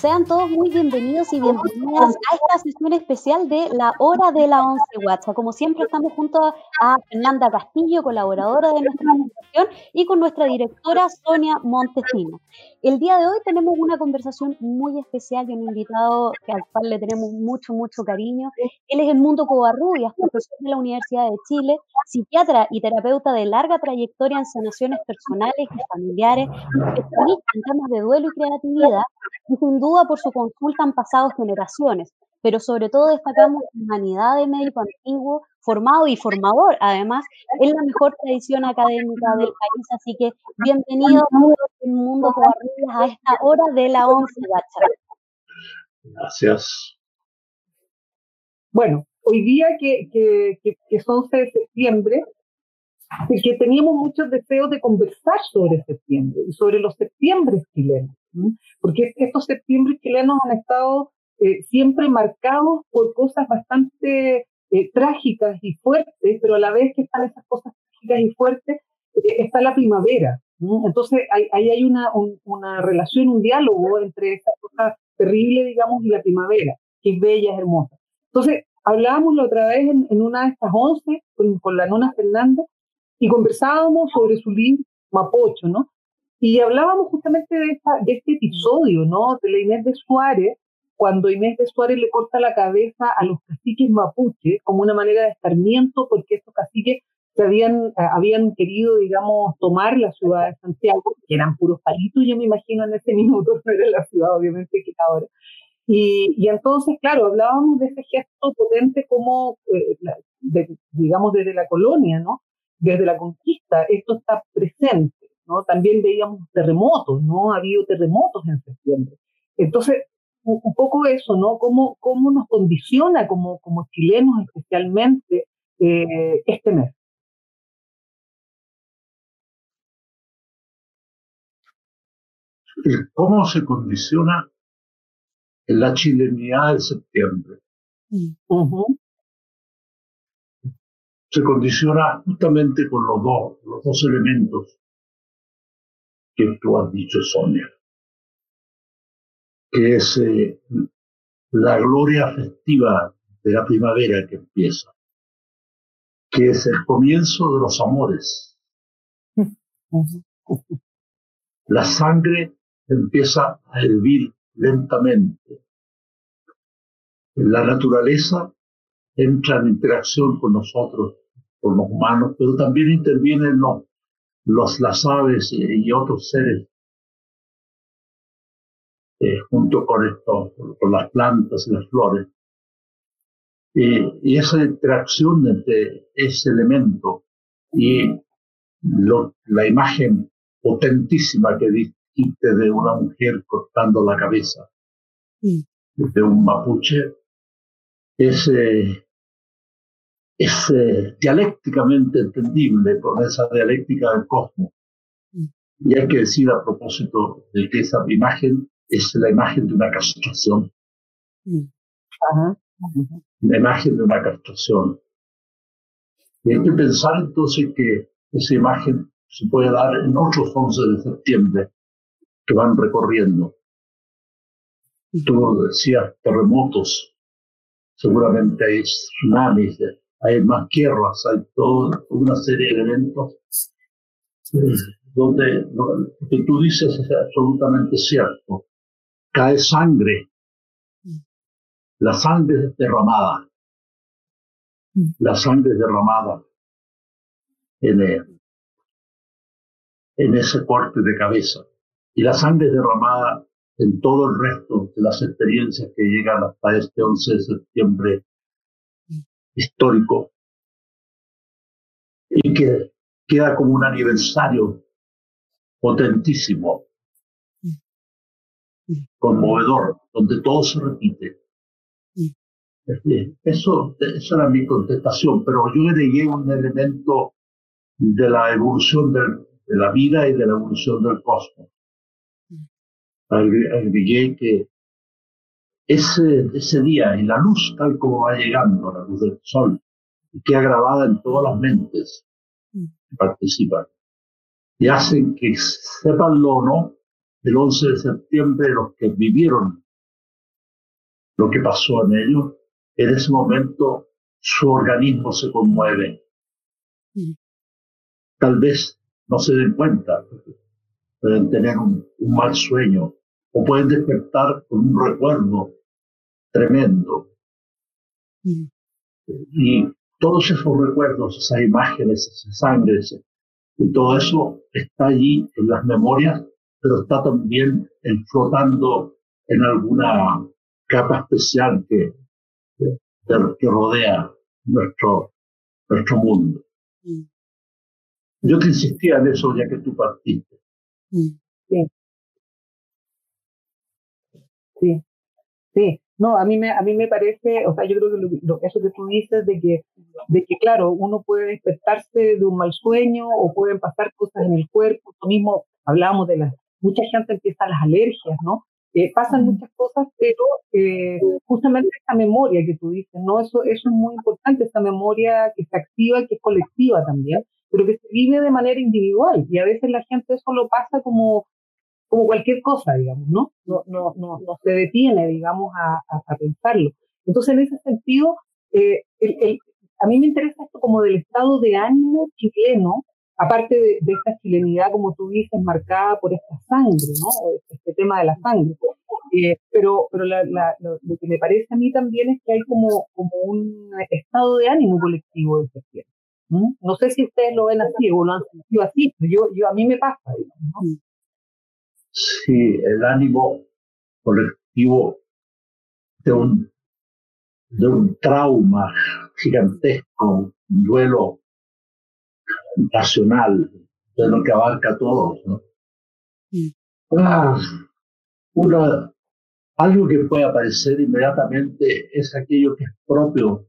Sean todos muy bienvenidos y bienvenidas a esta sesión especial de la Hora de la Once WhatsApp. Como siempre, estamos junto a Fernanda Castillo, colaboradora de nuestra y con nuestra directora Sonia Montesino. El día de hoy tenemos una conversación muy especial y un invitado al cual le tenemos mucho, mucho cariño. Él es el Mundo Covarrubias, profesor de la Universidad de Chile, psiquiatra y terapeuta de larga trayectoria en sanaciones personales y familiares, especialista en temas de duelo y creatividad, y sin duda por su consulta han pasado generaciones, pero sobre todo destacamos la humanidad de médico antiguo, formado y formador, además, en la mejor tradición académica del país. Así que bienvenido el mundo a esta hora de la once, Gracias. Bueno, hoy día que, que, que, que es 11 de septiembre, que teníamos muchos deseos de conversar sobre septiembre y sobre los septiembres chilenos, porque estos septiembres chilenos han estado eh, siempre marcados por cosas bastante eh, trágicas y fuertes, pero a la vez que están esas cosas trágicas y fuertes, eh, está la primavera. Entonces ahí hay, una, una relación, un diálogo entre esa cosa terrible, digamos, y la primavera, que es bella, es hermosa. Entonces, hablábamos la otra vez en, una de estas once con, con la nona Fernández, y conversábamos sobre su libro Mapocho, ¿no? Y hablábamos justamente de, esta, de este episodio, ¿no? De la Inés de Suárez, cuando Inés de Suárez le corta la cabeza a los caciques mapuche como una manera de escarmiento, porque estos caciques se habían, eh, habían querido, digamos, tomar la ciudad de Santiago, que eran puros palitos, yo me imagino en ese minuto, no era la ciudad, obviamente, que ahora. Y, y, entonces, claro, hablábamos de ese gesto potente como, eh, digamos, desde la colonia, ¿no? desde la conquista esto está presente, ¿no? También veíamos terremotos, ¿no? Ha habido terremotos en septiembre. Entonces, un, poco eso, ¿no? ¿Cómo, cómo nos condiciona como, como chilenos especialmente eh, este mes? ¿Cómo se condiciona la chilenidad de septiembre? se condiciona justamente con los dos, los dos elementos que tú has dicho, Sonia, que es eh, la gloria festiva de la primavera que empieza, que es el comienzo de los amores. La sangre empieza a hervir lentamente. La naturaleza entra en interacción con nosotros, con los humanos, pero también intervienen los, los, las aves y otros seres eh, junto con esto, con las plantas y las flores. y esa interacción entre ese elemento y la imagen potentísima que dijiste de una mujer cortando la cabeza de un mapuche es, eh, es eh, dialécticamente entendible con esa dialéctica del cosmos. Y hay que decir a propósito de que esa imagen es la imagen de una castración. Mm. La imagen de una castración. Y hay que pensar entonces que esa imagen se puede dar en otros 11 de septiembre que van recorriendo. Mm. Tú decías terremotos, seguramente hay tsunamis, hay más guerras, hay toda una serie de eventos eh, donde lo que tú dices es absolutamente cierto. Cae sangre, la sangre derramada, la sangre derramada en, en ese corte de cabeza. Y la sangre derramada en todo el resto de las experiencias que llegan hasta este 11 de septiembre histórico. Y que queda como un aniversario potentísimo, conmovedor, donde todo se repite. Eso, esa era mi contestación, pero yo agregué un elemento de la evolución de la vida y de la evolución del cosmos. Agregué que ese, ese día y la luz tal como va llegando, la luz del sol, y queda grabada en todas las mentes que participan, y hacen que sepanlo o no, el 11 de septiembre los que vivieron lo que pasó en ellos, en ese momento su organismo se conmueve. Tal vez no se den cuenta, pueden tener un, mal sueño o pueden despertar con un recuerdo tremendo. Y todos esos recuerdos, esas imágenes, esa sangre, y todo eso está allí en las memorias, pero está también flotando en alguna capa especial que, que, rodea nuestro, nuestro mundo. Mm. Yo te insistía en eso ya que tú partiste. Mm. Sí. Sí. Sí. No, a mí me, a mí me parece, o sea, yo creo que lo, eso que tú dices de que, de que, claro, uno puede despertarse de un mal sueño o pueden pasar cosas en el cuerpo. Lo mismo hablábamos de las, mucha gente empieza las alergias, ¿no? Eh, pasan muchas cosas, pero eh, justamente esa memoria que tú dices, ¿no? Eso, eso es muy importante, esa memoria que se activa, que es colectiva también, pero que se vive de manera individual. Y a veces la gente eso lo pasa como, como cualquier cosa, digamos, ¿no? No, no, no, no se detiene, digamos, a, a, pensarlo. Entonces, en ese sentido, eh, el, el, a mí me interesa esto como del estado de ánimo chileno, aparte de, esta chilenidad, como tú dices, marcada por esta sangre, ¿no? Este tema de la sangre. Eh, pero pero lo, que me parece a mí también es que hay como, como un estado de ánimo colectivo de septiembre. ¿no? sé si ustedes lo ven así o lo han sentido así, pero yo, yo, a mí me pasa. ¿no? Sí, el ánimo colectivo de un, de un trauma gigantesco, un duelo nacional, de lo que abarca a todos. ¿no? Ah, una, algo que puede aparecer inmediatamente es aquello que es propio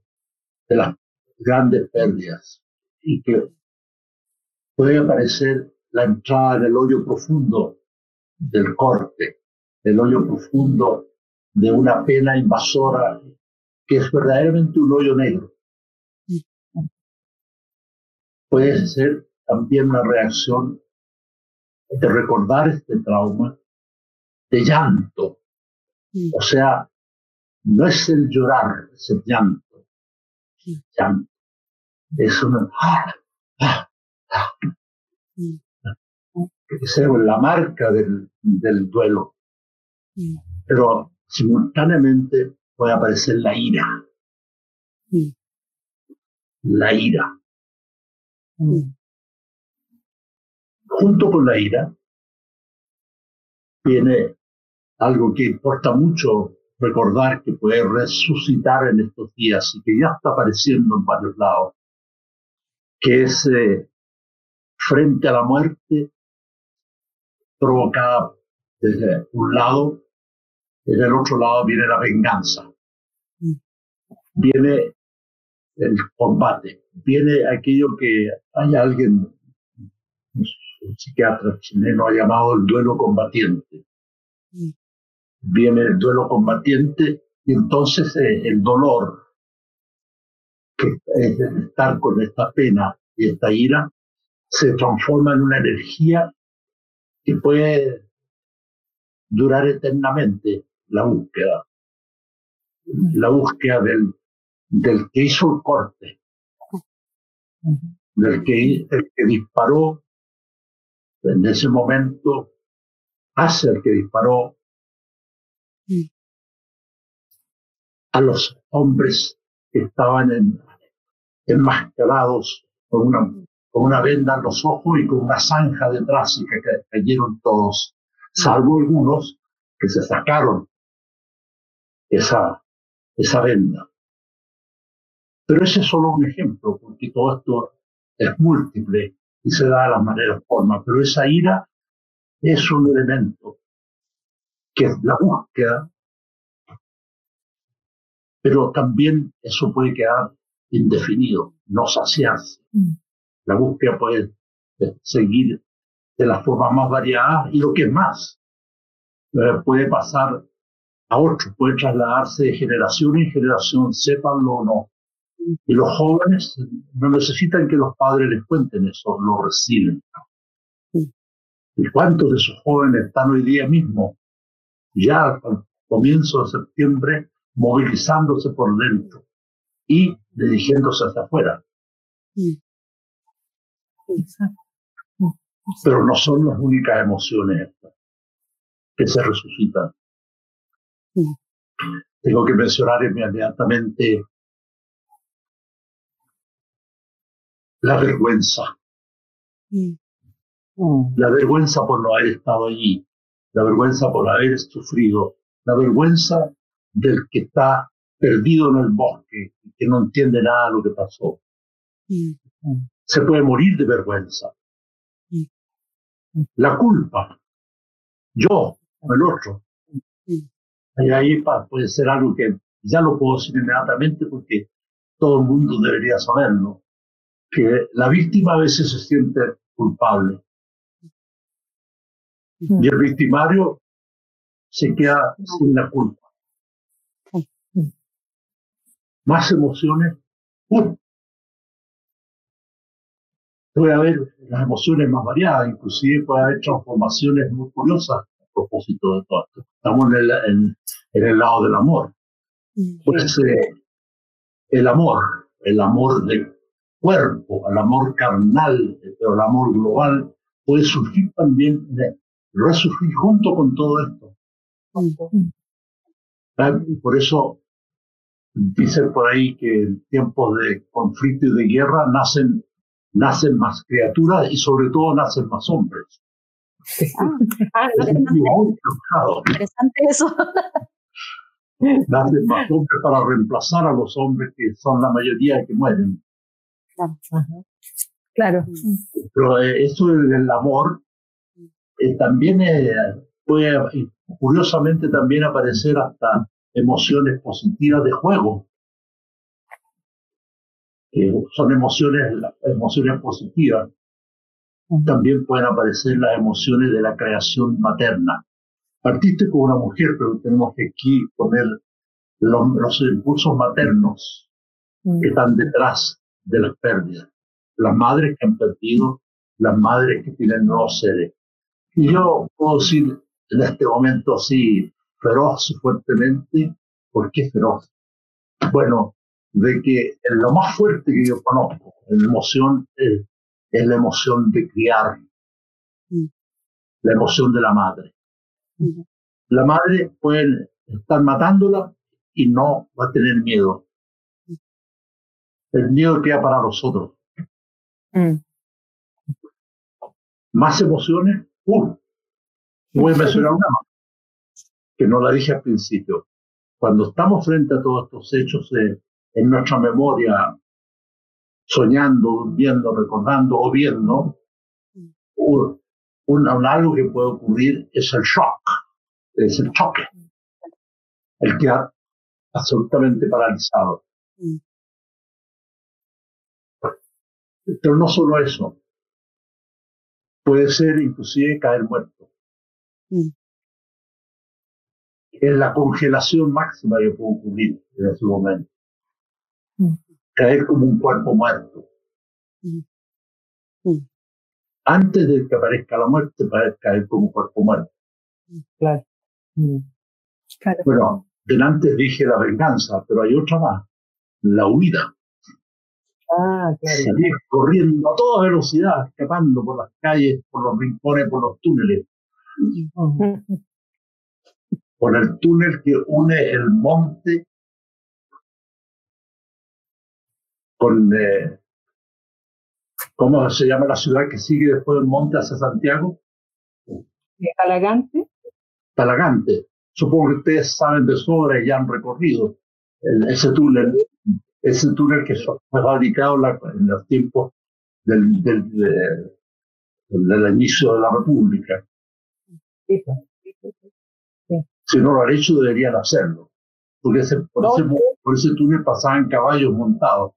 de las grandes pérdidas y que puede aparecer la entrada en el hoyo profundo del corte, el hoyo profundo de una pena invasora que es verdaderamente un hoyo negro. Puede ser también una reacción de recordar este trauma, de llanto. O sea, no es el llorar, es el llanto. Llanto. Es una... ¡ah! ¡ah! ¡ah! es la marca del, del duelo. Pero simultáneamente puede aparecer la ira. La ira. Junto con la ira viene algo que importa mucho recordar que puede resucitar en estos días y que ya está apareciendo en varios lados, que es eh, frente a la muerte provocada desde un lado, desde el otro lado viene la venganza, mm. viene el combate, viene aquello que hay alguien, un psiquiatra chileno ha llamado el duelo combatiente. Viene el duelo combatiente y entonces eh, el dolor que es estar con esta pena y esta ira se transforma en una energía que puede durar eternamente la búsqueda, la búsqueda del, del que hizo el corte, del que, el que disparó en ese momento, hace el que disparó a los hombres que estaban en, enmascarados con una con una venda en los ojos y con una zanja detrás y que cayeron todos, salvo algunos que se sacaron esa, esa venda. Pero ese es solo un ejemplo, porque todo esto es múltiple y se da de las maneras formas, pero esa ira es un elemento que es la búsqueda, pero también eso puede quedar indefinido, no saciarse. Mm. La búsqueda puede seguir de la forma más variada y lo que es más, eh, puede pasar a otro, puede trasladarse de generación en generación, sépanlo o no. Y los jóvenes no necesitan que los padres les cuenten eso, lo reciben. ¿Y cuántos de esos jóvenes están hoy día mismo, ya al comienzo de septiembre, movilizándose por dentro y dirigiéndose hacia afuera. Pero no son las únicas emociones que se resucitan. Tengo que mencionar inmediatamente la vergüenza. La vergüenza por no haber estado allí, la vergüenza por haber sufrido, la vergüenza del que está perdido en el bosque y que no entiende nada de lo que pasó. Se puede morir de vergüenza. La culpa, yo, el otro. Y ahí puede ser algo que ya lo puedo decir inmediatamente porque todo el mundo debería saberlo, que la víctima a veces se siente culpable. Y el victimario se queda sin la culpa. Más emociones. Puede haber las emociones más variadas, inclusive puede haber transformaciones muy curiosas a propósito de todo esto. Estamos en el, en, el lado del amor. Pues el amor, el amor del cuerpo, el amor carnal, pero el amor global puede surgir también, resurgir junto con todo esto. Y por eso dicen por ahí que en tiempos de conflicto y de guerra nacen, nacen más criaturas y sobre todo nacen más hombres. Ah, interesante. eso. Nacen más hombres para reemplazar a los hombres que son la mayoría que mueren. Claro. Pero eh, eso del amor eh, también eh, puede curiosamente también aparecer hasta emociones positivas de juego. son emociones, emociones positivas. También pueden aparecer las emociones de la creación materna. Partiste con una mujer, pero tenemos que aquí poner los, impulsos maternos que están detrás de las pérdidas. Las madres que han perdido, las madres que tienen nuevos seres. Y yo puedo decir en este momento así feroz y fuertemente, ¿por qué feroz? Bueno, de que lo más fuerte que yo conozco en emoción es, la emoción de criar, mm. la emoción de la madre. Mm. La madre puede estar matándola y no va a tener miedo. Mm. El miedo queda para nosotros. Más emociones, ¡uh! Voy a mencionar una más, que no la dije al principio. Cuando estamos frente a todos estos hechos en nuestra memoria, soñando, durmiendo, recordando o viendo, un, algo que puede ocurrir es el shock, es el choque, el quedar absolutamente paralizado. Pero no solo eso, puede ser inclusive caer muerto. Mm. Es la congelación máxima que puede ocurrir en ese momento. Mm. Caer como un cuerpo muerto. Mm. Antes de que aparezca la muerte, para caer como un cuerpo muerto. Claro. Bueno, delante dije la venganza, pero hay otra más, la huida. Ah, claro. Salir corriendo a toda velocidad, escapando por las calles, por los rincones, por los túneles, por el túnel que une el monte con, eh, ¿cómo se llama la ciudad que sigue después del monte hacia Santiago? Talagante. Talagante. Supongo que ustedes saben de sobra y ya han recorrido ese túnel, ese túnel que fue fabricado en los tiempos del, del, del inicio de la República. Si no lo han hecho, deberían hacerlo. Porque ese, por, ese, túnel pasaban caballos montados.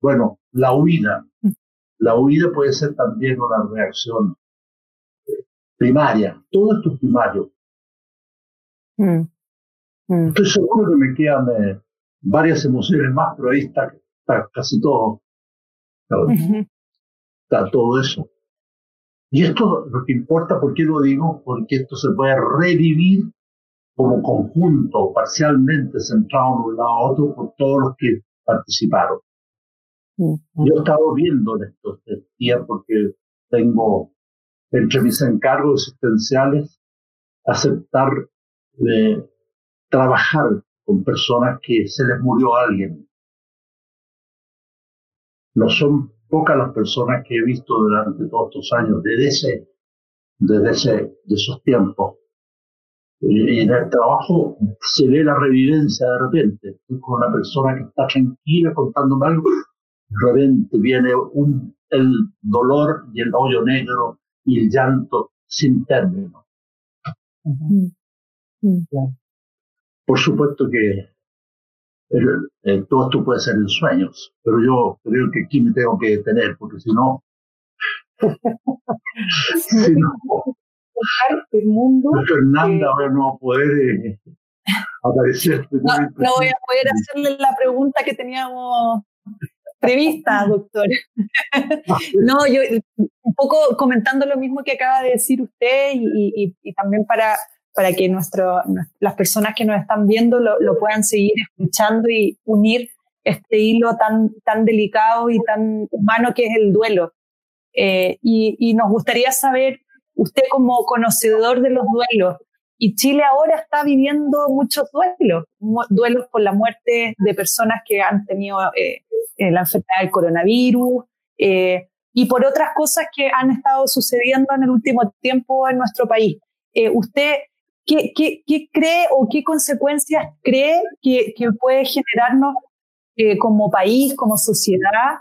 Bueno, la huida. Mm. La huida puede ser también una reacción eh, primaria. Todo esto es primario. Mm. Mm. Estoy seguro que me quedan eh, varias emociones más, pero ahí está, casi todo. Está todo eso. Y esto lo que importa, ¿por qué lo digo? Porque esto se puede revivir como conjunto, parcialmente centrado en un lado a otro por todos los que participaron. Yo he estado viendo en estos días porque tengo entre mis encargos existenciales aceptar de trabajar con personas que se les murió alguien. No son pocas las personas que he visto durante todos estos años, desde, ese, desde ese, de esos tiempos. Y en el trabajo se ve la revivencia de repente. Estoy con una persona que está tranquila contándome algo, de repente viene un, el dolor y el hoyo negro y el llanto sin término. Por supuesto que todo esto puede ser en sueños, pero yo creo que aquí me tengo que detener, porque si no, si no, el mundo. Fernanda no va a poder eh, aparecer. No, no, voy a poder hacerle la pregunta que teníamos prevista, doctor. no, yo un poco comentando lo mismo que acaba de decir usted y, y, también para, para que nuestro, las personas que nos están viendo lo, lo, puedan seguir escuchando y unir este hilo tan, tan delicado y tan humano que es el duelo. Eh, y, y, nos gustaría saber, usted como conocedor de los duelos, y Chile ahora está viviendo muchos duelos, duelos por la muerte de personas que han tenido eh, eh, la enfermedad del coronavirus eh, y por otras cosas que han estado sucediendo en el último tiempo en nuestro país. ¿Usted qué, cree o qué consecuencias cree que, puede generarnos como país, como sociedad,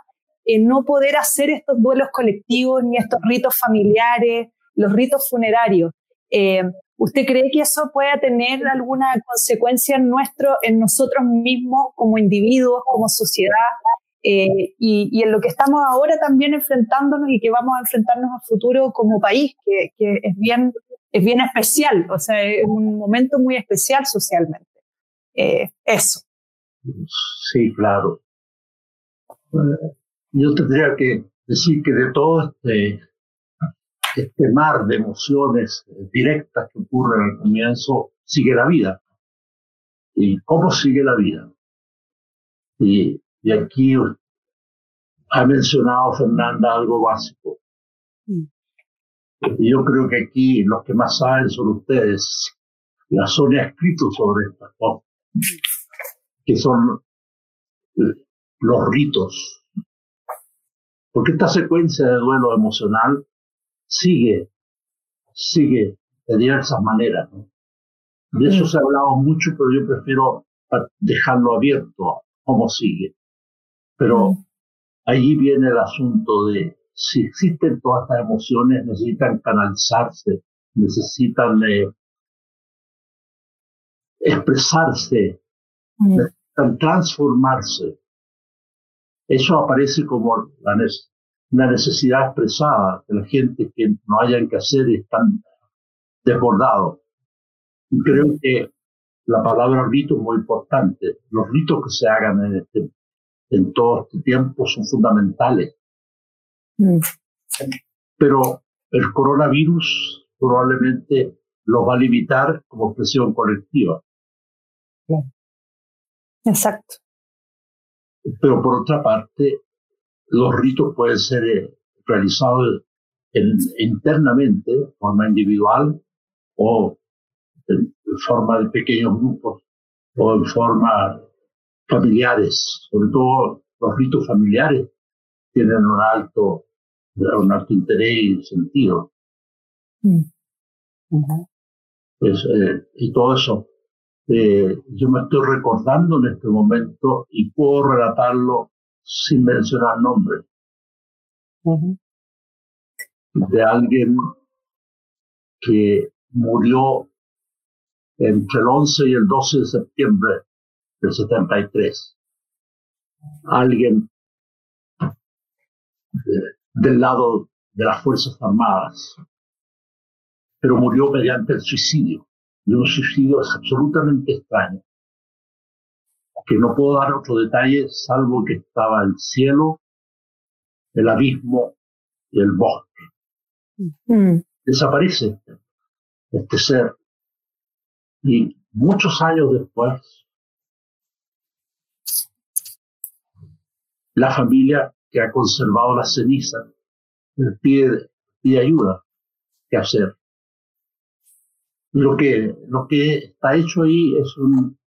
no poder hacer estos duelos colectivos ni estos ritos familiares, los ritos funerarios? ¿Usted cree que eso pueda tener alguna consecuencia en nuestro, en nosotros mismos como individuos, como sociedad, eh, y, en lo que estamos ahora también enfrentándonos y que vamos a enfrentarnos a futuro como país, que, es, bien, es bien especial, o sea, es un momento muy especial socialmente. Eh, eso. Sí, claro. yo tendría que decir que de todo este, este mar de emociones directas que ocurren al comienzo, sigue la vida. ¿Y cómo sigue la vida? Y y aquí ha mencionado Fernanda algo básico. Mm. Yo creo que aquí los que más saben son ustedes. La Sonia ha escrito sobre estas cosas, que son los ritos. Porque esta secuencia de duelo emocional sigue, sigue de diversas maneras. De eso se ha hablado mucho, pero yo prefiero dejarlo abierto, cómo sigue. Pero allí viene el asunto de si existen todas estas emociones, necesitan canalizarse, necesitan eh, expresarse, mm. necesitan transformarse. Eso aparece como una necesidad expresada de la gente que no hayan que hacer y están desbordados. creo que la palabra rito es muy importante. Los ritos que se hagan en este en todo este tiempo son fundamentales. Mm. Pero el coronavirus probablemente lo va a limitar como expresión colectiva. Exacto. Pero por otra parte, los ritos pueden ser eh, realizados internamente, de forma individual, o en forma de pequeños grupos, o en forma familiares, sobre todo los ritos familiares, tienen un alto, un alto interés y sentido. Mm. pues, eh, y todo eso. Eh, yo me estoy recordando en este momento y puedo relatarlo sin mencionar nombres. De alguien que murió entre el 11 y el 12 de septiembre del 73. Alguien del lado de las Fuerzas Armadas, pero murió mediante el suicidio. Y un suicidio es absolutamente extraño, que no puedo dar otro detalle salvo que estaba el cielo, el abismo y el bosque. Mm. Desaparece este ser. Y muchos años después, la familia que ha conservado la ceniza pide, pide ayuda. ¿Qué hacer? Lo que, lo que está hecho ahí es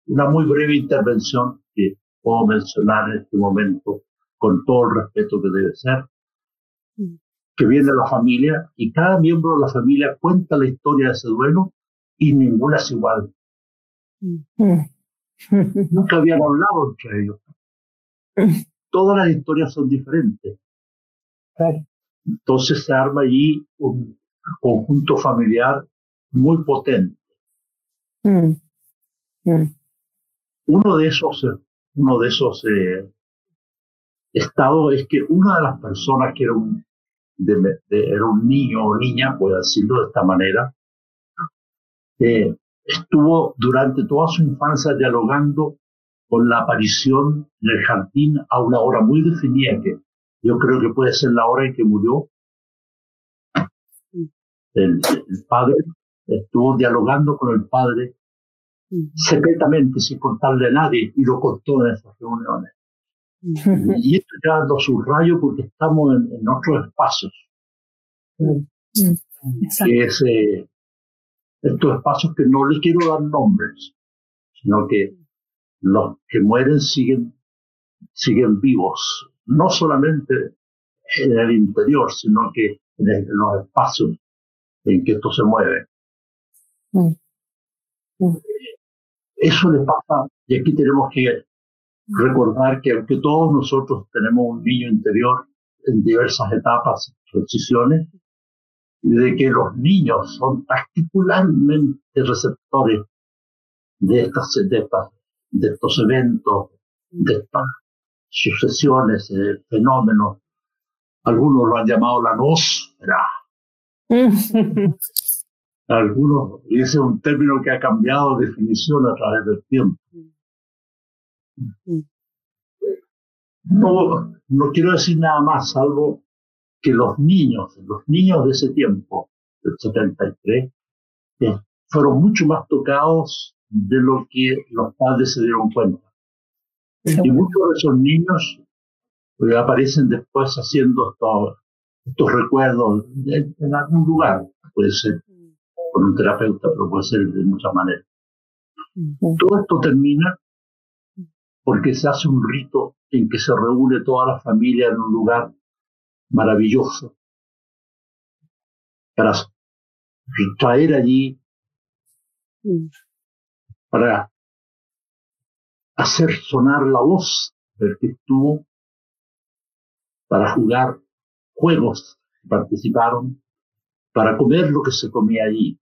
una muy breve intervención que puedo mencionar en este momento con todo el respeto que debe ser, que viene la familia y cada miembro de la familia cuenta la historia de ese duelo y ninguna es igual. Mm. Nunca habían hablado entre ellos. Todas las historias son diferentes. Entonces se arma allí un conjunto familiar muy potente. Mm. Uno de esos, uno de eh, estados es que una de las personas que era un, era un niño o niña, puedo decirlo de esta manera, eh, estuvo durante toda su infancia dialogando con la aparición en el jardín a una hora muy definida, que yo creo que puede ser la hora en que murió. El, padre estuvo dialogando con el padre secretamente, sin contarle a nadie, y lo contó en esas reuniones. Y esto ya lo subrayo porque estamos en, otros espacios. Que es, eh, estos espacios que no les quiero dar nombres, sino que los que mueren siguen, siguen vivos, no solamente en el interior, sino que en, los espacios en que esto se mueve. Mm. Mm. Eso le pasa, y aquí tenemos que recordar que aunque todos nosotros tenemos un niño interior en diversas etapas, transiciones, de que los niños son particularmente receptores de estas, de, de estos eventos, de estas sucesiones, de fenómenos. Algunos lo han llamado la nósfera. Algunos, y ese es un término que ha cambiado de definición a través del tiempo. No, no quiero decir nada más, salvo que los niños, los niños de ese tiempo, del 73, eh, fueron mucho más tocados de lo que los padres se dieron cuenta. Y muchos de esos niños pues, aparecen después haciendo estos, estos recuerdos en, algún lugar. Puede ser con un terapeuta, pero puede ser de muchas maneras. Todo esto termina porque se hace un rito en que se reúne toda la familia en un lugar maravilloso para traer allí. Para hacer sonar la voz del que estuvo, para jugar juegos que participaron, para comer lo que se comía allí.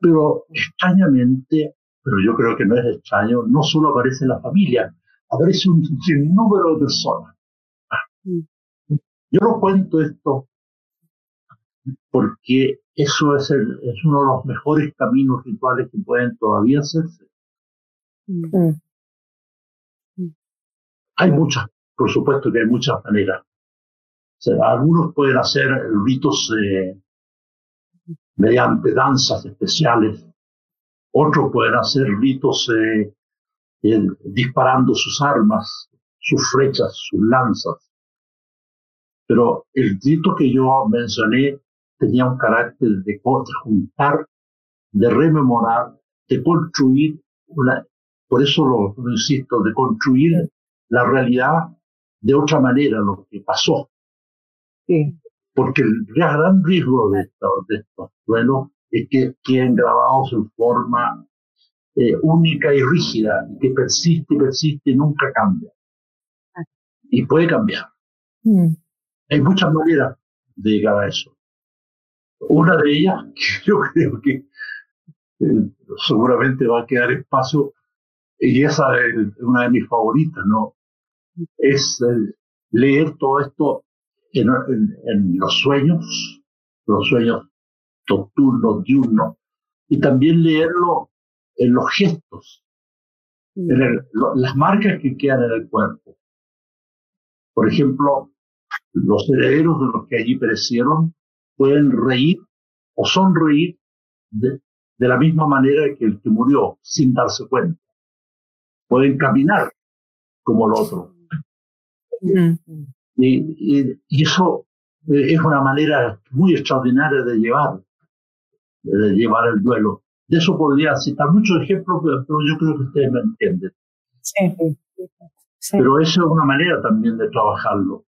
Pero extrañamente, pero yo creo que no es extraño, no solo aparece la familia, aparece un sinnúmero de personas. Yo no cuento esto porque eso es, es uno de los mejores caminos rituales que pueden todavía hacerse. Mm. Mm. Hay muchas, por supuesto que hay muchas maneras. algunos pueden hacer ritos eh, mediante danzas especiales, otros pueden hacer ritos eh, disparando sus armas, sus flechas, sus lanzas. Pero el rito que yo mencioné tenía un carácter de, juntar, de rememorar, de construir una, por eso lo, insisto, de construir la realidad de otra manera, lo que pasó. Porque el gran riesgo de, de estos duelos es que queden grabados en forma eh, única y rígida, que persiste persiste y nunca cambia. Y puede cambiar. Mm. Hay muchas maneras de llegar a eso. Una de ellas, yo creo que eh, seguramente va a quedar espacio, y esa es una de mis favoritas, ¿no? Es eh, leer todo esto en, en, los sueños, los sueños nocturnos, diurnos, y también leerlo en los gestos, en mm. las marcas que quedan en el cuerpo. Por ejemplo, los herederos de los que allí perecieron pueden reír o sonreír de la misma manera que el que murió sin darse cuenta. Pueden caminar como el otro. Y, y, eso eh, es una manera muy extraordinaria de llevar, de llevar el duelo. De eso podría citar muchos ejemplos, pero yo creo que ustedes me entienden. Sí. Pero eso es una manera también de trabajarlo.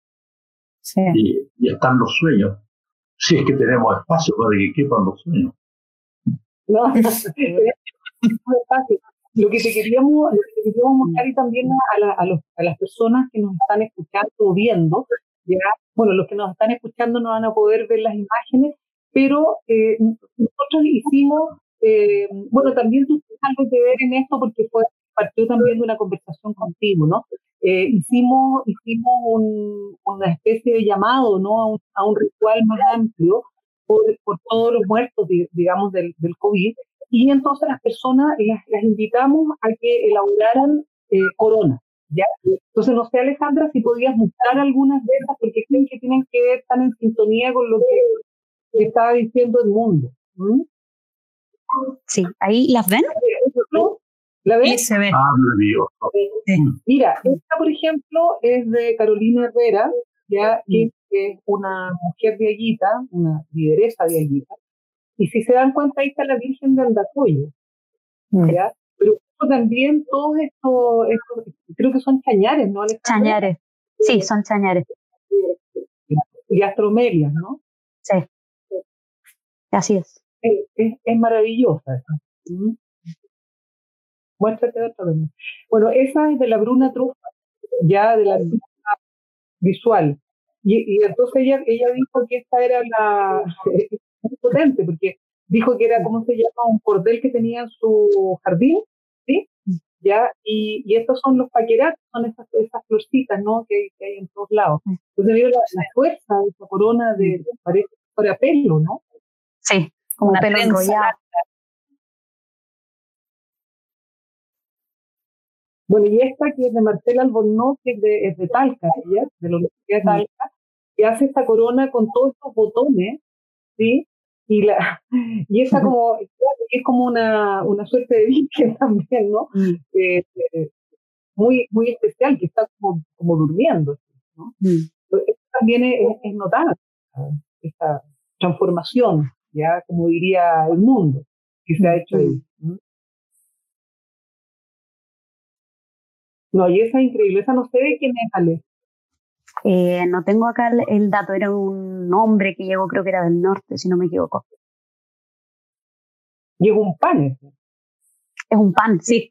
Sí. Y, y, están los sueños. Si es que tenemos espacio para que quepan los sueños. No, Lo que te queríamos, lo que queríamos mostrar y también a, a, los, a, las personas que nos están escuchando o viendo, ya, bueno, los que nos están escuchando no van a poder ver las imágenes, pero eh, nosotros hicimos, eh, bueno, también tú tienes algo que ver en esto porque fue partió también de una conversación contigo, ¿no? Eh, hicimos hicimos un, una especie de llamado, ¿no? A un, a un ritual más amplio por, por, todos los muertos, digamos, del, del COVID. Y entonces las personas las, las invitamos a que elaboraran eh, corona. ¿ya? Entonces, no sé, Alejandra, si podías mostrar algunas de esas, porque creen que tienen que ver tan en sintonía con lo que, estaba diciendo el mundo. ¿Mm? Sí, ahí las ven. ¿La ven? Sí, se ve. Ah, Mira, esta, por ejemplo, es de Carolina Herrera, ya, que es una mujer de Aguita, una lideresa de Aguita. Y si se dan cuenta, ahí está la Virgen de Andacoyo. Mm. Pero también todos estos, estos, creo que son chañares, ¿no? Chañares, sí, son chañares. Y astromelias, ¿no? Sí, así es. Es, es, maravillosa esa. ¿Mm? Muéstrate otra vez. Bueno, esa es de la Bruna Trufa, ya de la visual. Y, y, entonces ella, ella dijo que esta era la muy potente, porque dijo que era, ¿cómo se llama? Un cordel que tenía en su jardín, ¿sí? ¿Ya? Y, y estos son los paqueratos, son esas, esas florcitas, ¿no? Que, que, hay en todos lados. Entonces veo la, la fuerza de esa corona de, parece para pelo, ¿no? Sí, como una pelo enrollado. Bueno, y esta que es de Marcela Albornoz, que es de, es de Talca, ella, de la Universidad de Talca, que hace esta corona con todos estos botones, ¿sí? Y, la, y esa como, es como una, una suerte de virgen también, ¿no? Mm. Eh, eh, muy, muy especial, que está como, como durmiendo, ¿no? Mm. también es, es notable, esta transformación, ya como diría el mundo, que se ha hecho ahí. ¿no? No, y esa es increíble, esa no sé de quién es, Ale. Eh, no tengo acá el, el, dato, era un hombre que llegó, creo que era del norte, si no me equivoco. Llegó un pan. Es un pan, sí.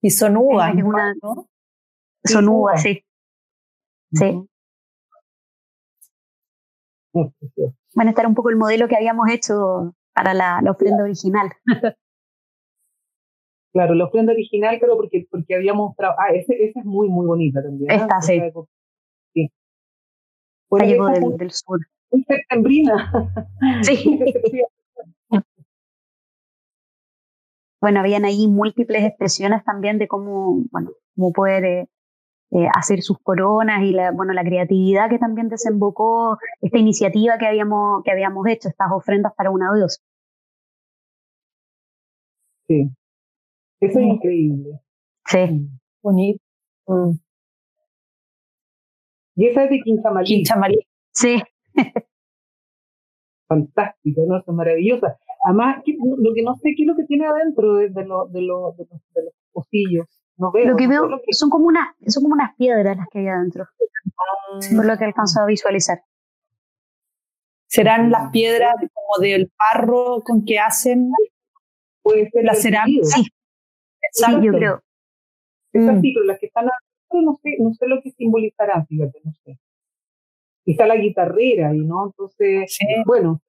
Y son uvas, es una, ¿no? Son sí, uvas, sí. Sí. Bueno, este era un poco el modelo que habíamos hecho para la, la ofrenda original. Claro, la ofrenda original, creo, porque, porque habíamos trabajado. Ah, esa es muy, muy bonita también. Esta, sí. Sí. Bueno, llegó del, del, sur. Septembrina. Sí. bueno, habían ahí múltiples expresiones también de cómo, bueno, cómo poder eh, eh, hacer sus coronas y la, bueno, la creatividad que también desembocó esta iniciativa que habíamos, que habíamos hecho, estas ofrendas para una diosa. Sí, eso es increíble. Sí. Mm. Bonito. Mm. Y esa es de Quinchamalí. Quinchamalí. Sí. Fantástica, ¿no? Es maravillosa. Además, lo que no sé qué es lo que tiene adentro de, de, lo, de, lo, de, los, de los pocillos. No veo, lo que veo lo que... son como unas son como unas piedras las que hay adentro. Ah. Por lo que alcanzo a visualizar. ¿Serán las piedras como del parro con que hacen Puede ser la cerámica? Sí. Sí, yo creo. Esas mm. las que están adentro no sé, no sé lo que simbolizarán, fíjate, no sé. Está la guitarrera y no, entonces, sí. bueno,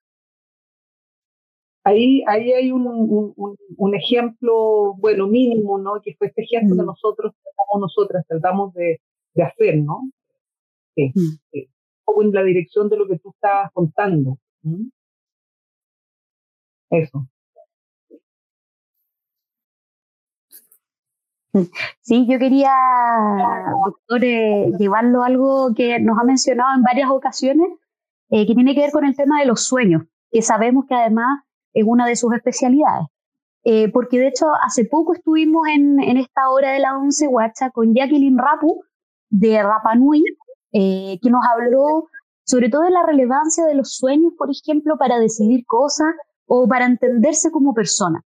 ahí, ahí hay un, un, un, ejemplo, bueno, mínimo, ¿no? Que fue este mm. que nosotros tratamos, nosotras tratamos de, de hacer, ¿no? Sí, mm. sí. Un poco en la dirección de lo que tú estabas contando. ¿Mm? Eso. Sí, yo quería, eh, llevarlo a algo que nos ha mencionado en varias ocasiones, eh, que tiene que ver con el tema de los sueños, que sabemos que además es una de sus especialidades. Eh, porque de hecho hace poco estuvimos en, esta hora de la once guacha con Jacqueline Rapu de Rapanui, que nos habló sobre todo de la relevancia de los sueños, por ejemplo, para decidir cosas o para entenderse como persona.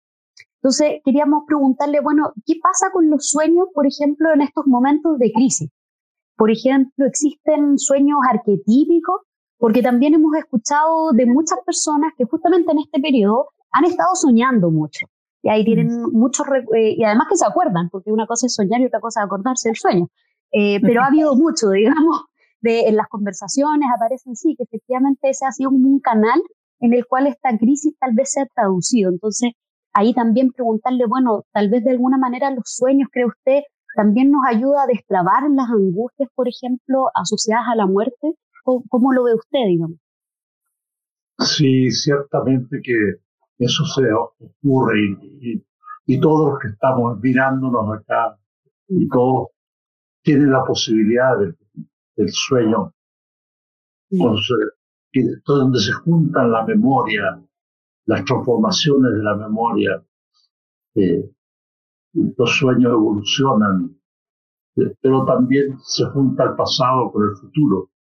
Entonces, queríamos preguntarle, bueno, ¿qué pasa con los sueños, por ejemplo, en estos momentos de crisis? Por ejemplo, ¿existen sueños arquetípicos? Porque también hemos escuchado de muchas personas que justamente en este periodo han estado soñando mucho. Y ahí tienen mm. muchos, eh, y además que se acuerdan, porque una cosa es soñar y otra cosa es acordarse del sueño. Eh, pero ha habido mucho, digamos, de, en las conversaciones aparecen sí, que efectivamente ese ha sido como un canal en el cual esta crisis tal vez se ha traducido. Entonces, ahí también preguntarle, bueno, tal vez de alguna manera los sueños, cree usted, también nos ayuda a destrabar las angustias, por ejemplo, asociadas a la muerte. ¿Cómo, lo ve usted, digamos? Sí, ciertamente que eso se ocurre y, y, todos los que estamos mirándonos acá y todos tienen la posibilidad del sueño, donde se juntan la memoria, las transformaciones de la memoria. Eh, los sueños evolucionan, eh, pero también se junta el pasado con el futuro.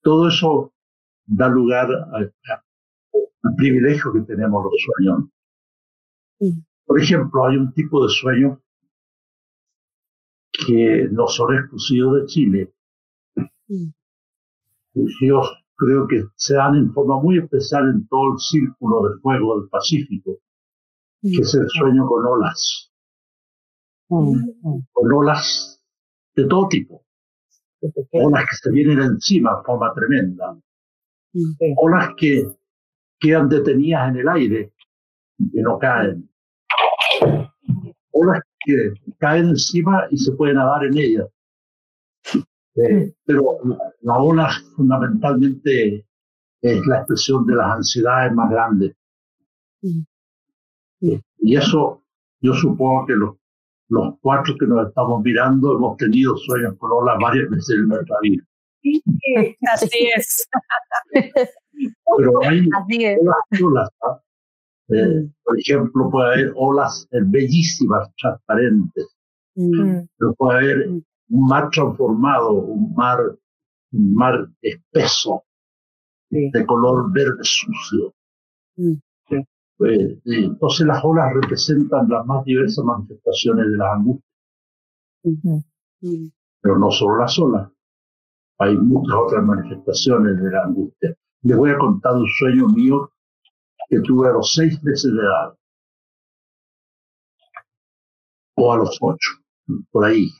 Todo eso da lugar al privilegio que tenemos los sueños. Por ejemplo, hay un tipo de sueño que no son exclusivos de Chile. Yo creo que se dan en forma muy especial en todo el círculo de fuego del Pacífico, que es el sueño con olas. Con olas de todo tipo. Olas que se vienen encima de forma tremenda. Olas que quedan detenidas en el aire y no caen. Olas que caen encima y se pueden nadar en ellas. Eh, pero la ola fundamentalmente es la expresión de las ansiedades más grandes. Y eso yo supongo que los, los cuatro que nos estamos mirando hemos tenido sueños con olas varias veces en nuestra vida. Así es. Pero hay olas, ¿ah? eh, por ejemplo, puede haber olas bellísimas, transparentes. Pero puede haber un mar transformado, un mar, un mar espeso, de color verde sucio. Mm. Pues, entonces las olas representan las más diversas manifestaciones de las angustias. Mm. Pero no solo las olas, hay muchas otras manifestaciones de la angustia. Les voy a contar un sueño mío que tuve a los seis meses de edad, o a los ocho, por ahí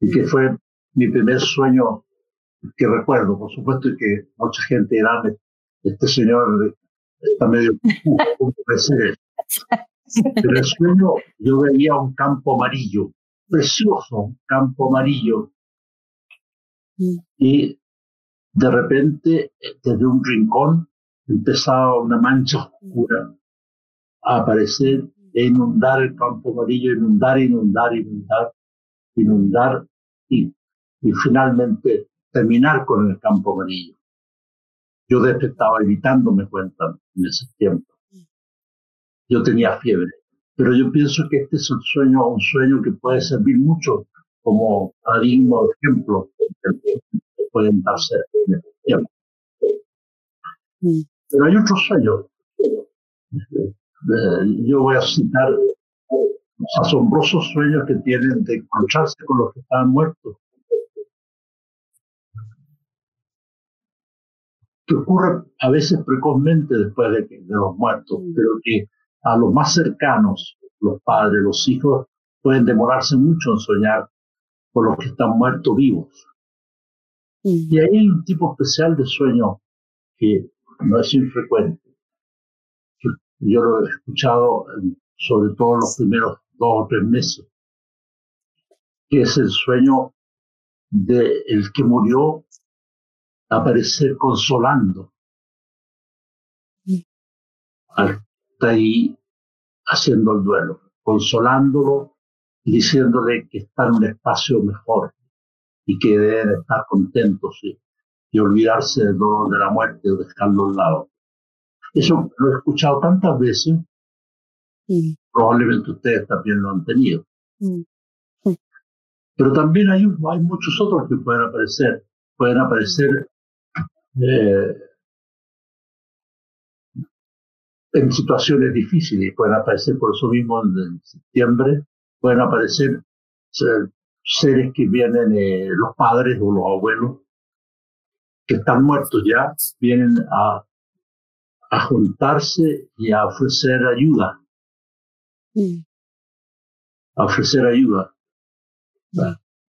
y que fue mi primer sueño que recuerdo. Por supuesto que mucha gente dirá, este señor está medio... Pero el sueño yo veía un campo amarillo, precioso, un campo amarillo. Y de repente, desde un rincón, empezaba una mancha oscura a aparecer e inundar el campo amarillo, inundar, inundar, inundar inundar y, y finalmente terminar con el campo amarillo. Yo de estaba evitando, me cuentan, en ese tiempo. Yo tenía fiebre. Pero yo pienso que este es un sueño, un sueño que puede servir mucho como paradigma o ejemplo que pueden darse en este tiempo. Pero hay otros sueños. Eh, yo voy a citar los asombrosos sueños que tienen de encontrarse con los que estaban muertos. Que ocurre a veces precozmente después de, de los muertos, pero que a los más cercanos, los padres, los hijos, pueden demorarse mucho en soñar con los que están muertos vivos. Y ahí hay un tipo especial de sueño que no es infrecuente. Yo lo he escuchado sobre todo en los primeros dos o tres meses, que es el sueño de el que murió aparecer consolando. Está ahí haciendo el duelo, consolándolo y diciéndole que está en un espacio mejor y que debe estar contentos y, olvidarse del dolor de la muerte o dejarlo a un lado. Eso lo he escuchado tantas veces, probablemente ustedes también lo han tenido. Pero también hay, hay muchos otros que pueden aparecer. Pueden aparecer eh, en situaciones difíciles, pueden aparecer por eso mismo en, septiembre, pueden aparecer seres que vienen, eh, los padres o los abuelos, que están muertos ya, vienen a, a juntarse y a ofrecer ayuda. A ofrecer ayuda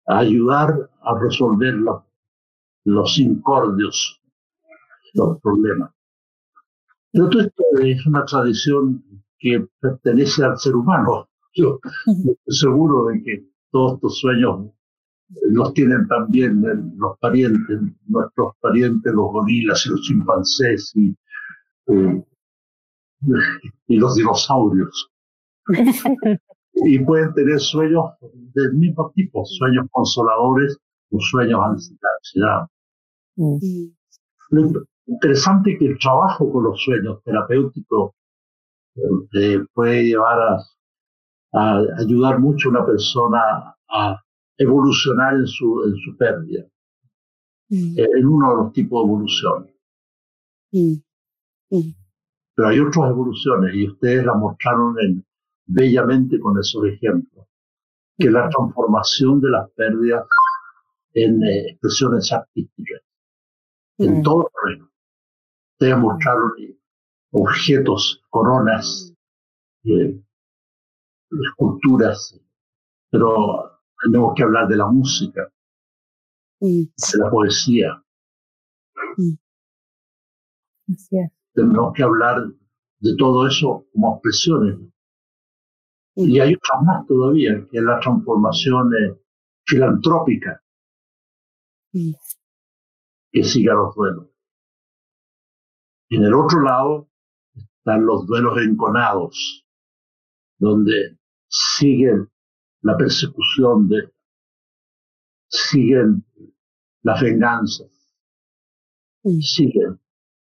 a ayudar a resolver los, los incordios, los problemas. Pero todo esto es una tradición que pertenece al ser humano. Yo estoy seguro de que todos estos sueños los tienen también los parientes, nuestros parientes, los gorilas y los chimpancés y, eh, y los dinosaurios. y pueden tener sueños del mismo tipo, sueños consoladores o sueños ansiedad. Mm. Lo interesante es que el trabajo con los sueños terapéuticos eh, puede llevar a, a, ayudar mucho a una persona a evolucionar en su, en su pérdida, mm. eh, en uno de los tipos de evolución. Mm. Pero hay otras evoluciones y ustedes la mostraron en, bellamente con esos ejemplos, que la transformación de las pérdidas en eh, expresiones artísticas, en todo el reino. Ustedes mostraron objetos, coronas, eh, esculturas, pero tenemos que hablar de la música, de la poesía. Tenemos que hablar de todo eso como expresiones y hay otras más todavía, que es la transformación eh, filantrópica. Que sigue a los duelos. En el otro lado están los duelos enconados, donde siguen la persecución de, siguen las venganzas, siguen.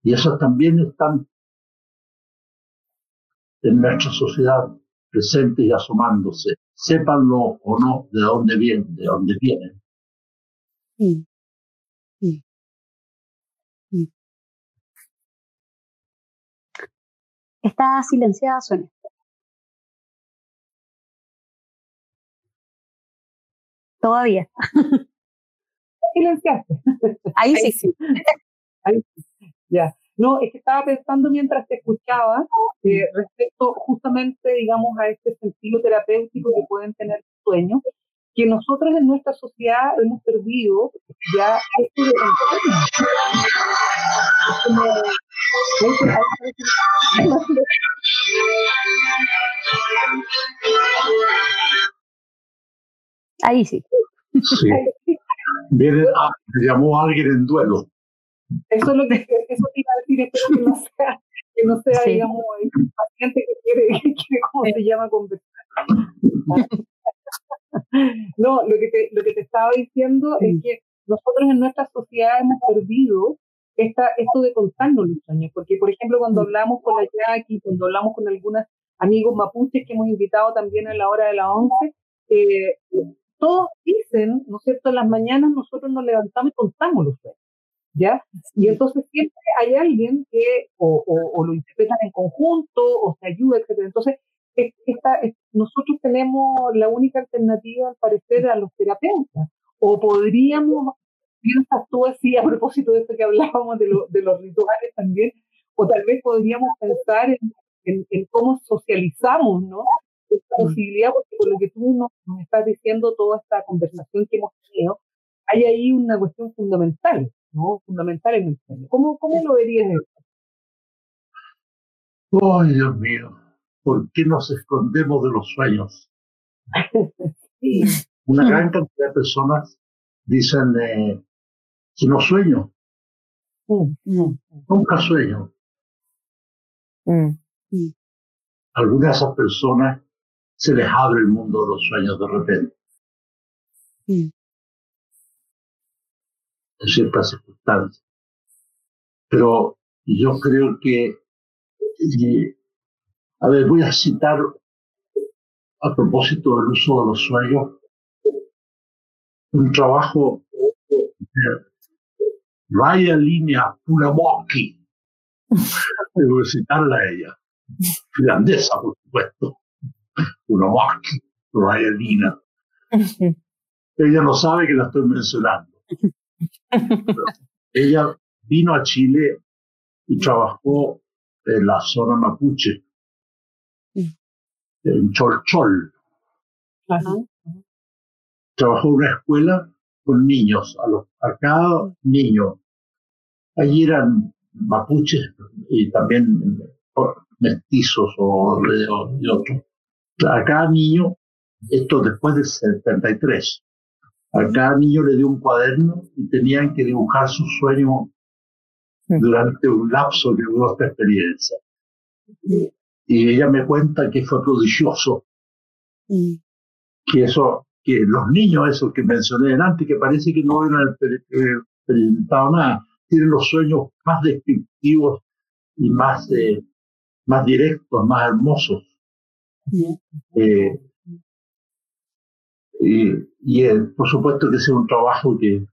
Y esas también están en nuestra sociedad presentes y asomándose, sépanlo o no de dónde vienen, de dónde vienen. Está silenciada, Sonia. Todavía. Silenciaste. Ahí sí. Ahí sí. Ya. No, es que estaba pensando mientras te escuchaba eh, respecto justamente, digamos, a este sentido terapéutico que pueden tener los sueños, que nosotros en nuestra sociedad hemos perdido ya esto de Ahí sí. Sí. Viene, ah, llamó a alguien en duelo. Eso es lo que eso te iba a decir, espero que no sea, que no sea digamos, el paciente que quiere, que ¿cómo se llama? Conversar. No, lo que te, lo que te estaba diciendo es que nosotros en nuestra sociedad hemos perdido esta, esto de contarnos los sueños, porque por ejemplo cuando hablamos con la Jackie, cuando hablamos con algunos amigos mapuches que hemos invitado también a la hora de la once, eh, todos dicen, ¿no es cierto?, en las mañanas nosotros nos levantamos y contamos los sueños. ¿Ya? Y entonces siempre hay alguien que o, o, lo interpretan en conjunto o se ayuda, etc. Entonces, esta, nosotros tenemos la única alternativa, al parecer, a los terapeutas. O podríamos, piensas tú así a propósito de esto que hablábamos de, de los rituales también, o tal vez podríamos pensar en, en, cómo socializamos, ¿no? Esta posibilidad, porque con lo que tú nos, nos estás diciendo, toda esta conversación que hemos tenido, hay ahí una cuestión fundamental, ¿no? Fundamental en el sueño. ¿Cómo, cómo lo verías eso? Ay, Dios mío, ¿por qué nos escondemos de los sueños? Una gran cantidad de personas dicen eh, que no sueño. Mm, mm. Nunca sueño. Mm, Algunas de esas personas se les abre el mundo de los sueños de repente en ciertas circunstancias. Pero yo creo que a ver, voy a citar a propósito del uso de los sueños un trabajo de Raya Línea Punamoki. Debo citarla a ella. Finlandesa, por supuesto. Punamoki, Raya Línea. Ella no sabe que la estoy mencionando. Ella vino a Chile y trabajó en la zona mapuche, en Cholchol. Trabajó en una escuela con niños, a, los, a cada niño. Allí eran mapuches y también mestizos o de, otros. A cada niño, esto después del 73, a cada niño le dio un cuaderno y tenían que dibujar su sueño durante un lapso de esta experiencia. Y ella me cuenta que fue prodigioso, que eso, que los niños, esos que mencioné antes, que parece que no han experimentado nada, tienen los sueños más descriptivos y más, eh, más directos, más hermosos. Eh, y, y eh, por supuesto que ese es un trabajo que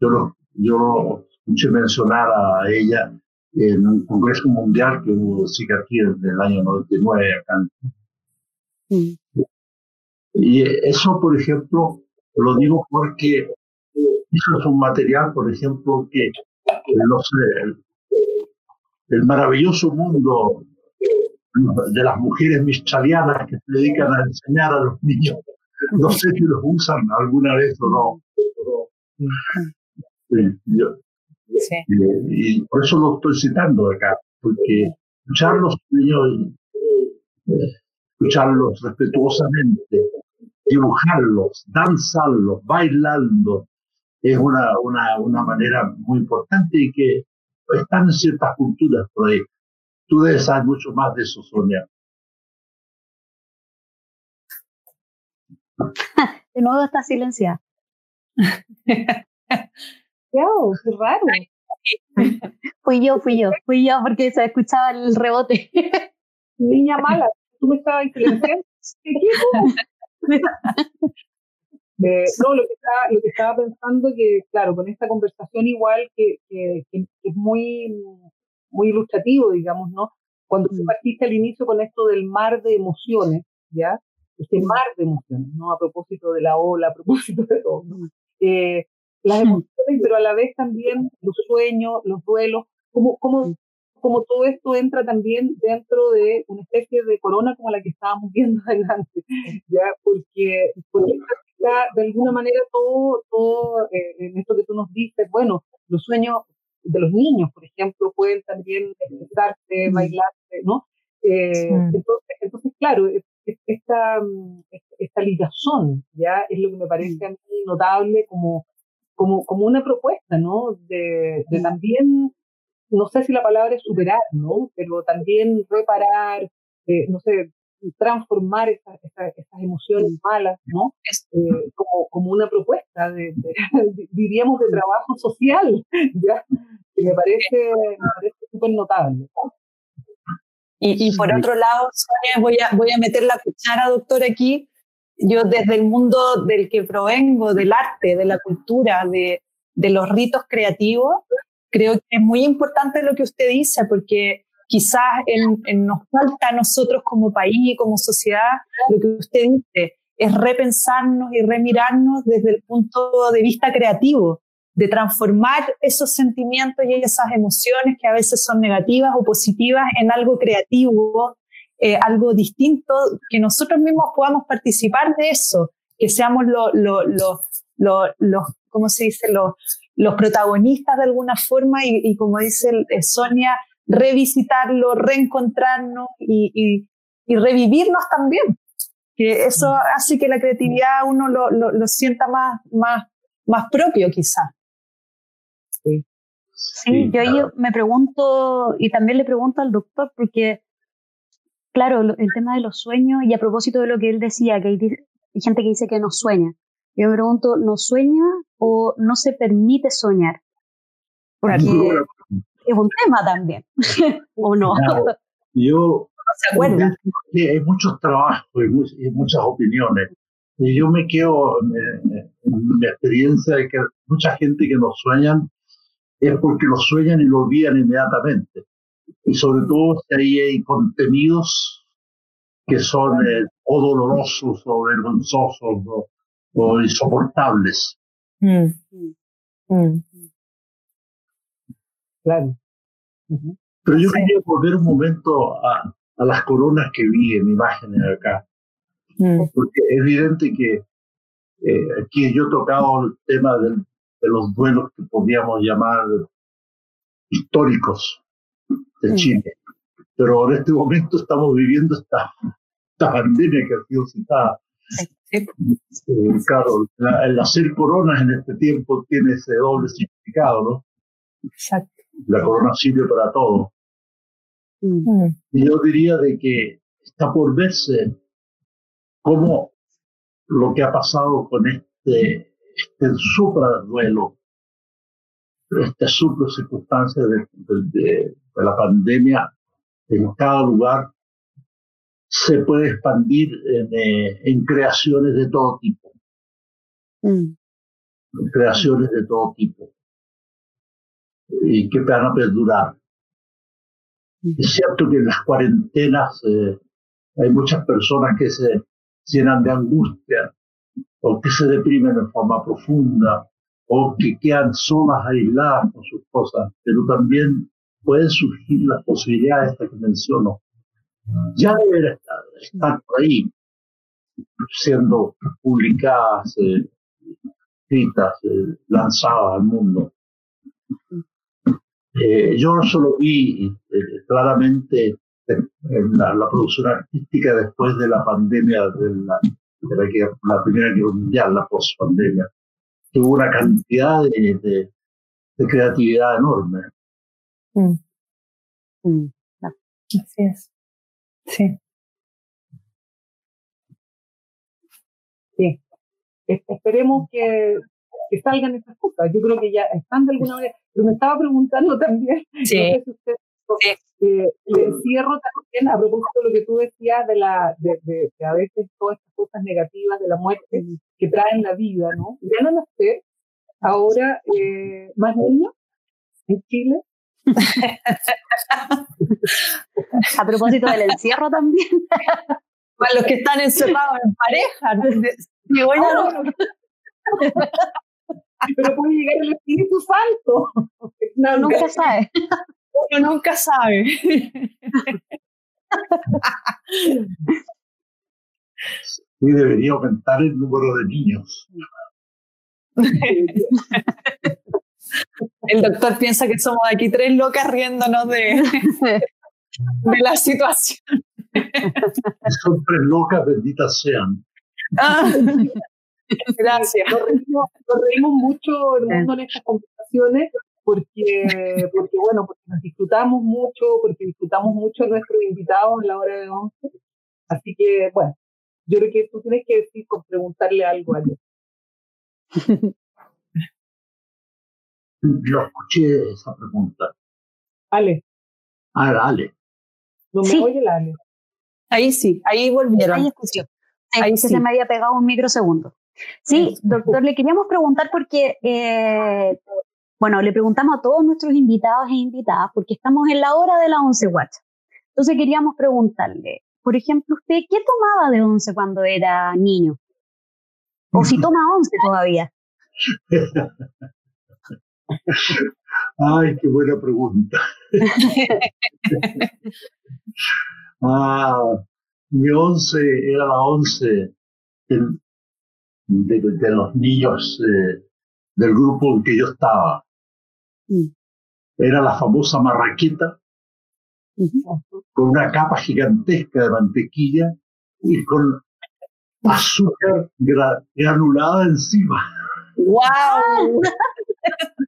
yo lo, yo escuché mencionar a ella en un congreso mundial que hubo aquí desde el año 99 acá. Y eso, por ejemplo, lo digo porque eso es un material, por ejemplo, que el, el maravilloso mundo de las mujeres michalianas que se dedican a enseñar a los niños no sé si los usan alguna vez o no. y, por eso lo estoy citando acá, porque escucharlos niños, escucharlos respetuosamente, dibujarlos, danzarlos, bailando, es una, una, una manera muy importante y que están en ciertas culturas por ahí. Tú debes saber mucho más de eso, Sonia. De nuevo está silenciada. wow, qué raro. fui yo, fui yo, fui yo porque se escuchaba el rebote. Niña mala, tú me estabas silenciando. no, lo que, estaba, lo que estaba pensando que, claro, con esta conversación igual que, que, que, es muy, muy ilustrativo, digamos, ¿no? Cuando tú mm. partiste al inicio con esto del mar de emociones, ¿ya? Este mar de emociones, ¿no? A propósito de la ola, a propósito de todo. Eh, las emociones, pero a la vez también los sueños, los duelos, como, como, como todo esto entra también dentro de una especie de corona como la que estábamos viendo adelante, ¿ya? Porque, porque está de alguna manera todo, todo eh, en esto que tú nos dices, bueno, los sueños de los niños, por ejemplo, pueden también expresarse, bailarse, ¿no? Eh, entonces, entonces, claro, esta, mm, esta ligazón, ¿ya? Es lo que me parece a mí notable como, como, como una propuesta, ¿no? De, de también, no sé si la palabra es superar, ¿no? Pero también reparar, eh, no sé, transformar esas, esas, emociones malas, ¿no? Eh, como, como una propuesta, de, diríamos, de trabajo social, ¿ya? Que me parece, me parece súper notable. Y, por otro lado, Sonia, voy a, voy a meter la cuchara, doctor, aquí. Yo desde el mundo del que provengo, del arte, de la cultura, de, de los ritos creativos, creo que es muy importante lo que usted dice, porque quizás nos falta a nosotros como país y como sociedad, lo que usted dice, es repensarnos y remirarnos desde el punto de vista creativo de transformar esos sentimientos y esas emociones que a veces son negativas o positivas en algo creativo, eh, algo distinto, que nosotros mismos podamos participar de eso, que seamos los, lo, ¿cómo se dice?, los, los protagonistas de alguna forma y, como dice eh, Sonia, revisitarlo, reencontrarnos y, y, revivirnos también. Que eso hace que la creatividad uno lo, lo, sienta más, más, más propio quizás. Sí, yo me pregunto, y también le pregunto al doctor, porque, claro, el tema de los sueños, y a propósito de lo que él decía, que hay, gente que dice que no sueña. Yo me pregunto, ¿no sueña o no se permite soñar? Porque es un tema también, ¿o no? Yo ¿Se acuerda? Sí, hay muchos trabajos y, muchas opiniones. Y yo me quedo en, en, mi experiencia de que mucha gente que nos sueñan es porque lo sueñan y lo olvidan inmediatamente. Y sobre todo si ahí hay contenidos que son eh, o dolorosos o vergonzosos o, insoportables. Mm. Mm. Claro. Pero yo quería volver un momento a, a las coronas que vi en imágenes acá. Mm. Porque es evidente que eh, aquí yo he tocado el tema del, de los duelos que podríamos llamar históricos de mm. Chile. Pero en este momento estamos viviendo esta, esta pandemia que ha sido citada. Eh, claro, el hacer coronas en este tiempo tiene ese doble significado, ¿no? Exacto. La corona sirve para todo. Mm. Y yo diría de que está por verse cómo lo que ha pasado con este, este super duelo, esta super circunstancia de, de, la pandemia en cada lugar se puede expandir en, eh, en creaciones de todo tipo. Mm. creaciones de todo tipo. Y que van a perdurar. Es cierto que en las cuarentenas eh, hay muchas personas que se llenan de angustia o que se deprimen en forma profunda o que quedan solas, aisladas con sus cosas, pero también pueden surgir las posibilidades que menciono. Ya deben estar, ahí, siendo publicadas, eh, escritas, eh, lanzadas al mundo. Eh, yo solo vi eh, claramente en la, producción artística después de la pandemia, de la, de la, primera guerra mundial, la post-pandemia, hubo una cantidad de, de, creatividad enorme. Mm. Mm. Así es. Sí. Sí. Esperemos que, que salgan estas cosas. Yo creo que ya están de alguna manera. Pero me estaba preguntando también, sí. Eh, el encierro también, a propósito de lo que tú decías de, la, de, de, a veces todas estas cosas negativas de la muerte que traen la vida, ¿no? Ya no nacer ahora eh, más niños en Chile. a propósito del encierro también. Para los que están encerrados en pareja. No. pero puede llegar el Espíritu Santo. No, nunca sabe. Uno nunca sabe. Sí, debería aumentar el número de niños. El doctor piensa que somos aquí tres locas riéndonos de, de la situación. Son tres locas, benditas sean. Ah. Gracias. Nos reímos, mucho el mundo en estas conversaciones porque, porque, bueno, porque nos disfrutamos mucho, porque disfrutamos mucho a nuestros invitados en la hora de once. Así que, bueno, yo creo que tú tienes que decir con preguntarle algo a él. Yo escuché esa pregunta. Ale. Ah, Ale. ¿No me oye el Ale? Ahí sí, ahí volvieron. Ahí escuchó. Ahí sí. se me había pegado un microsegundo. Sí, doctor, le queríamos preguntar porque, eh, bueno, le preguntamos a todos nuestros invitados e invitadas porque estamos en la hora de la once watch. Entonces queríamos preguntarle, por ejemplo, ¿usted qué tomaba de once cuando era niño? O si toma once todavía. Ay, qué buena pregunta. ah, mi once era la once de, los niños eh, del grupo en que yo estaba. Mm. Era la famosa marraqueta, con una capa gigantesca de mantequilla y con azúcar granulada encima. ¡Wow!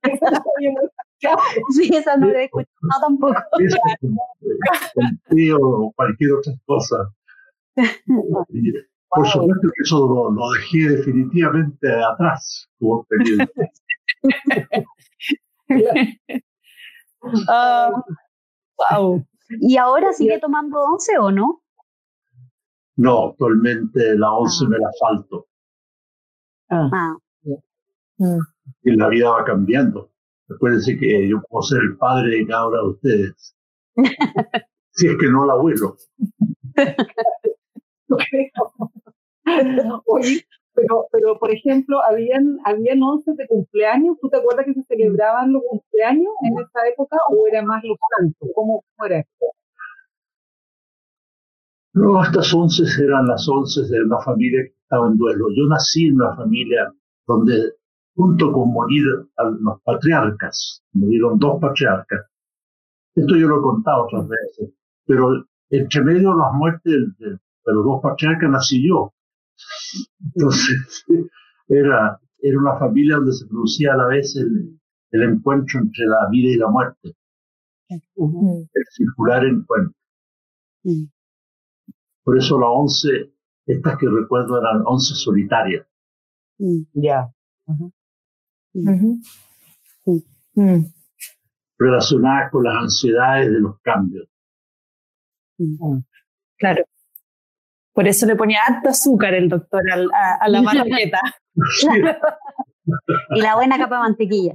sí, esa no la he escuchado tampoco. o cualquier otra cosa. Por supuesto que eso lo, dejé definitivamente atrás como wow. ¿Y ahora sigue tomando once o no? No, actualmente la once Ah. me la falto. Ah, Ah, Mm. Y la vida va cambiando. Acuérdense que yo puedo ser el padre de cada uno de ustedes. si es que no el abuelo. Oye, pero, pero por ejemplo, habían, habían once de cumpleaños. ¿Tú te acuerdas que se celebraban los cumpleaños en esa época o era más los santos? ¿Cómo, cómo era esto? No, estas once eran las once de una familia que estaba en duelo. Yo nací en una familia donde, junto con morir a los patriarcas, murieron dos patriarcas. Esto yo lo he contado otras veces, pero entre medio de las muertes de, de los dos patriarcas nací yo. Entonces, era, era una familia donde se producía a la vez el, el encuentro entre la vida y la muerte, el circular encuentro. Por eso las once, estas que recuerdo eran once solitarias. Ya. Mm. relacionadas con las ansiedades de los cambios. mm. Claro. Por eso le ponía harto azúcar el doctor al- a, a la marqueta. Y la buena capa de mantequilla.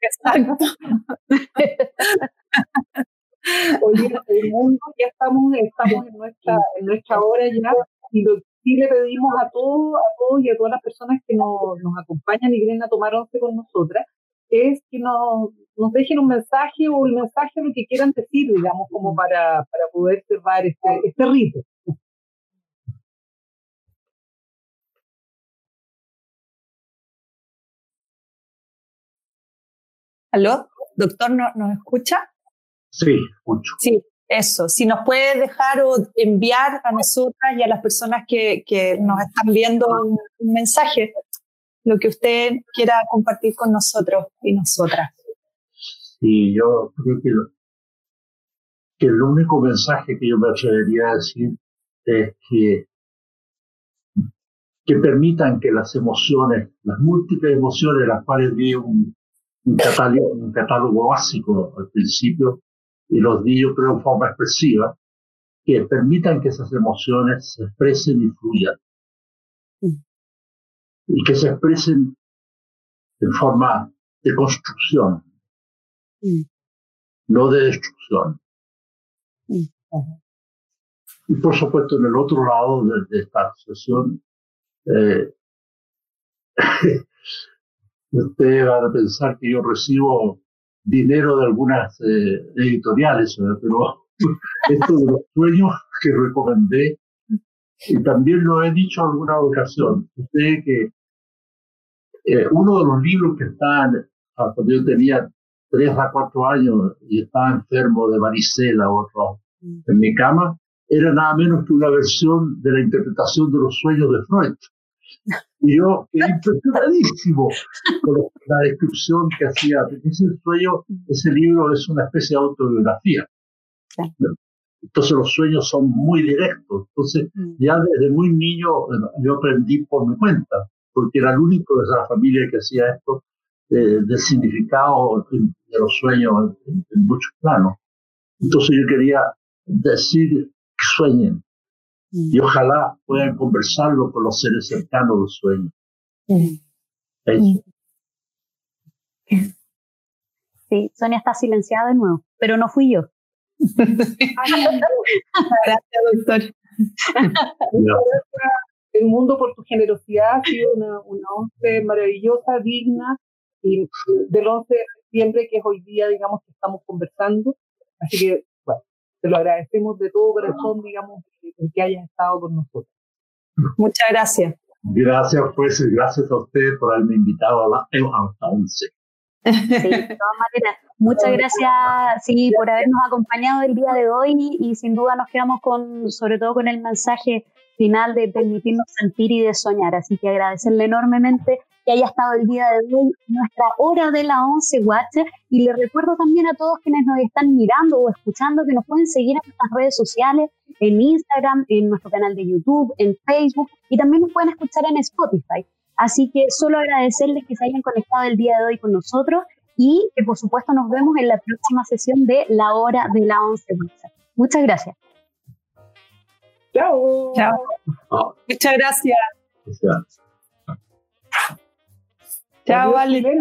Exacto. Oye, el mundo ya estamos, estamos en nuestra, en nuestra hora ya, y lo que sí le pedimos a todos, a todos y a todas las personas que nos, nos acompañan y vienen a tomar once con nosotras, es que nos, nos dejen un mensaje o el mensaje lo que quieran decir, digamos, como para, para poder cerrar este, este rito. ¿Aló? ¿Doctor no- nos escucha? Sí, mucho. Sí, eso. Si nos puede dejar o enviar a nosotras y a las personas que, que nos están viendo un, un mensaje, lo que usted quiera compartir con nosotros y nosotras. Y yo creo que, lo- que el único mensaje que yo me atrevería a decir es que, que permitan que las emociones, las múltiples emociones de las cuales di un, un catálogo, un catálogo básico al principio, y los di yo creo en forma expresiva, que permitan que esas emociones se expresen y fluyan. Y que se expresen en forma de construcción, no de destrucción. Y por supuesto, en el otro lado de, de esta sesión, eh, ustedes van a pensar que yo recibo dinero de algunas eh, editoriales, ¿verdad? pero esto de los sueños que recomendé, y también lo he dicho en alguna ocasión, ustedes que eh, uno de los libros que están, ah, cuando yo tenía tres a cuatro años y estaba enfermo de varicela o otro en mi cama, era nada menos que una versión de la interpretación de los sueños de Freud. Y yo quedé impresionadísimo con la descripción que hacía. Ese sueño, ese libro es una especie de autobiografía. Entonces los sueños son muy directos. Entonces Mm. ya desde muy niño yo aprendí por mi cuenta, porque era el único de esa familia que hacía esto eh, del significado de los sueños en, en muchos planos. Entonces yo quería decir que sueñen. Y ojalá puedan conversarlo con los seres cercanos del sueño. Eso. Sí, Sonia está silenciada de nuevo, pero no fui yo. Gracias, doctor. Ya. El mundo por tu generosidad ha sido una, una once maravillosa, digna, y del 11 de septiembre, que es hoy día, digamos, que estamos conversando. Así que, te lo agradecemos de todo corazón, digamos, el que hayas estado con nosotros. Muchas gracias. Gracias, pues, y gracias a usted por haberme invitado a la hasta 11. Sí, de todas maneras, muchas gracias sí, por habernos acompañado el día de hoy y sin duda nos quedamos con, sobre todo con el mensaje final de permitirnos sentir y de soñar. Así que agradecerle enormemente que haya estado el día de hoy nuestra hora de la 11 Watch. Y le recuerdo también a todos quienes nos están mirando o escuchando que nos pueden seguir en nuestras redes sociales, en Instagram, en nuestro canal de YouTube, en Facebook y también nos pueden escuchar en Spotify. Así que solo agradecerles que se hayan conectado el día de hoy con nosotros y que por supuesto nos vemos en la próxima sesión de La Hora de la Once Muchas gracias. Chao. Chao. Muchas gracias. Chao, Adiós.